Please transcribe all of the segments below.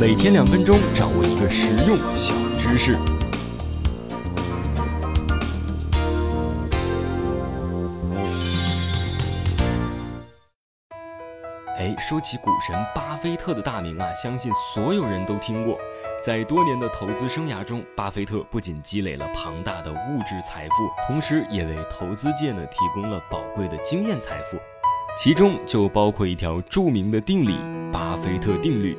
每天两分钟，掌握一个实用小知识。哎，说起股神巴菲特的大名啊，相信所有人都听过。在多年的投资生涯中，巴菲特不仅积累了庞大的物质财富，同时也为投资界呢提供了宝贵的经验财富。其中就包括一条著名的定理——巴菲特定律。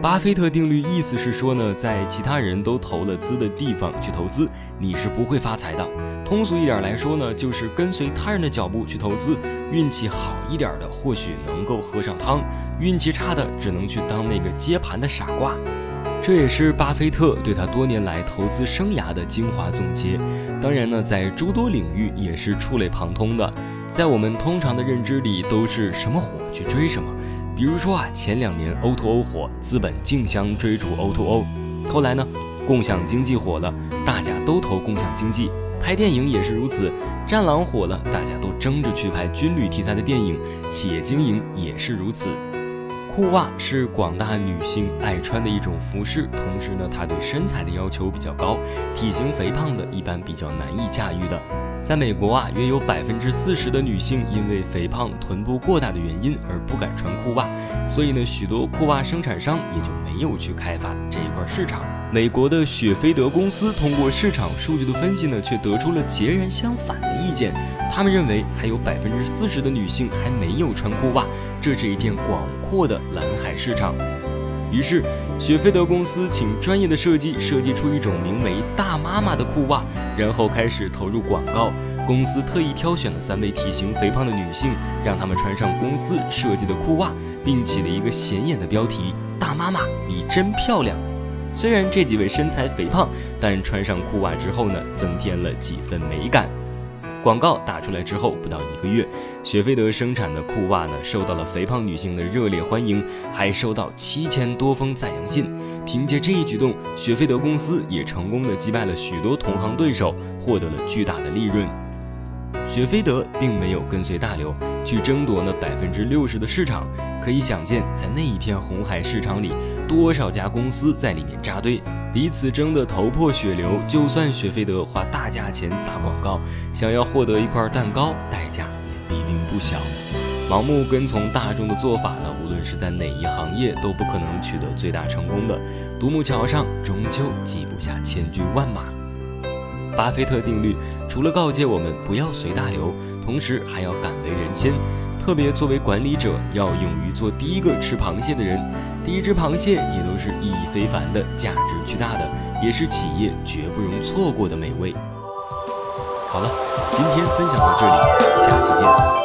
巴菲特定律意思是说呢，在其他人都投了资的地方去投资，你是不会发财的。通俗一点来说呢，就是跟随他人的脚步去投资，运气好一点的或许能够喝上汤，运气差的只能去当那个接盘的傻瓜。这也是巴菲特对他多年来投资生涯的精华总结。当然呢，在诸多领域也是触类旁通的。在我们通常的认知里，都是什么火去追什么。比如说啊，前两年 O2O 火，资本竞相追逐 O2O。后来呢，共享经济火了，大家都投共享经济。拍电影也是如此，战狼火了，大家都争着去拍军旅题材的电影。企业经营也是如此。裤袜是广大女性爱穿的一种服饰，同时呢，它对身材的要求比较高，体型肥胖的一般比较难以驾驭的。在美国啊，约有百分之四十的女性因为肥胖、臀部过大的原因而不敢穿裤袜，所以呢，许多裤袜生产商也就没有去开发这一块市场。美国的雪菲德公司通过市场数据的分析呢，却得出了截然相反的意见。他们认为还有百分之四十的女性还没有穿裤袜，这是一片广阔的蓝海市场。于是，雪菲德公司请专业的设计设计出一种名为“大妈妈”的裤袜，然后开始投入广告。公司特意挑选了三位体型肥胖的女性，让她们穿上公司设计的裤袜，并起了一个显眼的标题：“大妈妈，你真漂亮。”虽然这几位身材肥胖，但穿上裤袜之后呢，增添了几分美感。广告打出来之后，不到一个月，雪菲德生产的裤袜呢，受到了肥胖女性的热烈欢迎，还收到七千多封赞扬信。凭借这一举动，雪菲德公司也成功的击败了许多同行对手，获得了巨大的利润。雪菲德并没有跟随大流去争夺那百分之六十的市场，可以想见，在那一片红海市场里，多少家公司在里面扎堆。彼此争得头破血流，就算雪菲德花大价钱砸广告，想要获得一块蛋糕，代价也必定不小。盲目跟从大众的做法呢，无论是在哪一行业，都不可能取得最大成功的。独木桥上终究挤不下千军万马。巴菲特定律除了告诫我们不要随大流，同时还要敢为人先。特别作为管理者，要勇于做第一个吃螃蟹的人。第一只螃蟹也都是意义非凡的，价值巨大的，也是企业绝不容错过的美味。好了，今天分享到这里，下期见。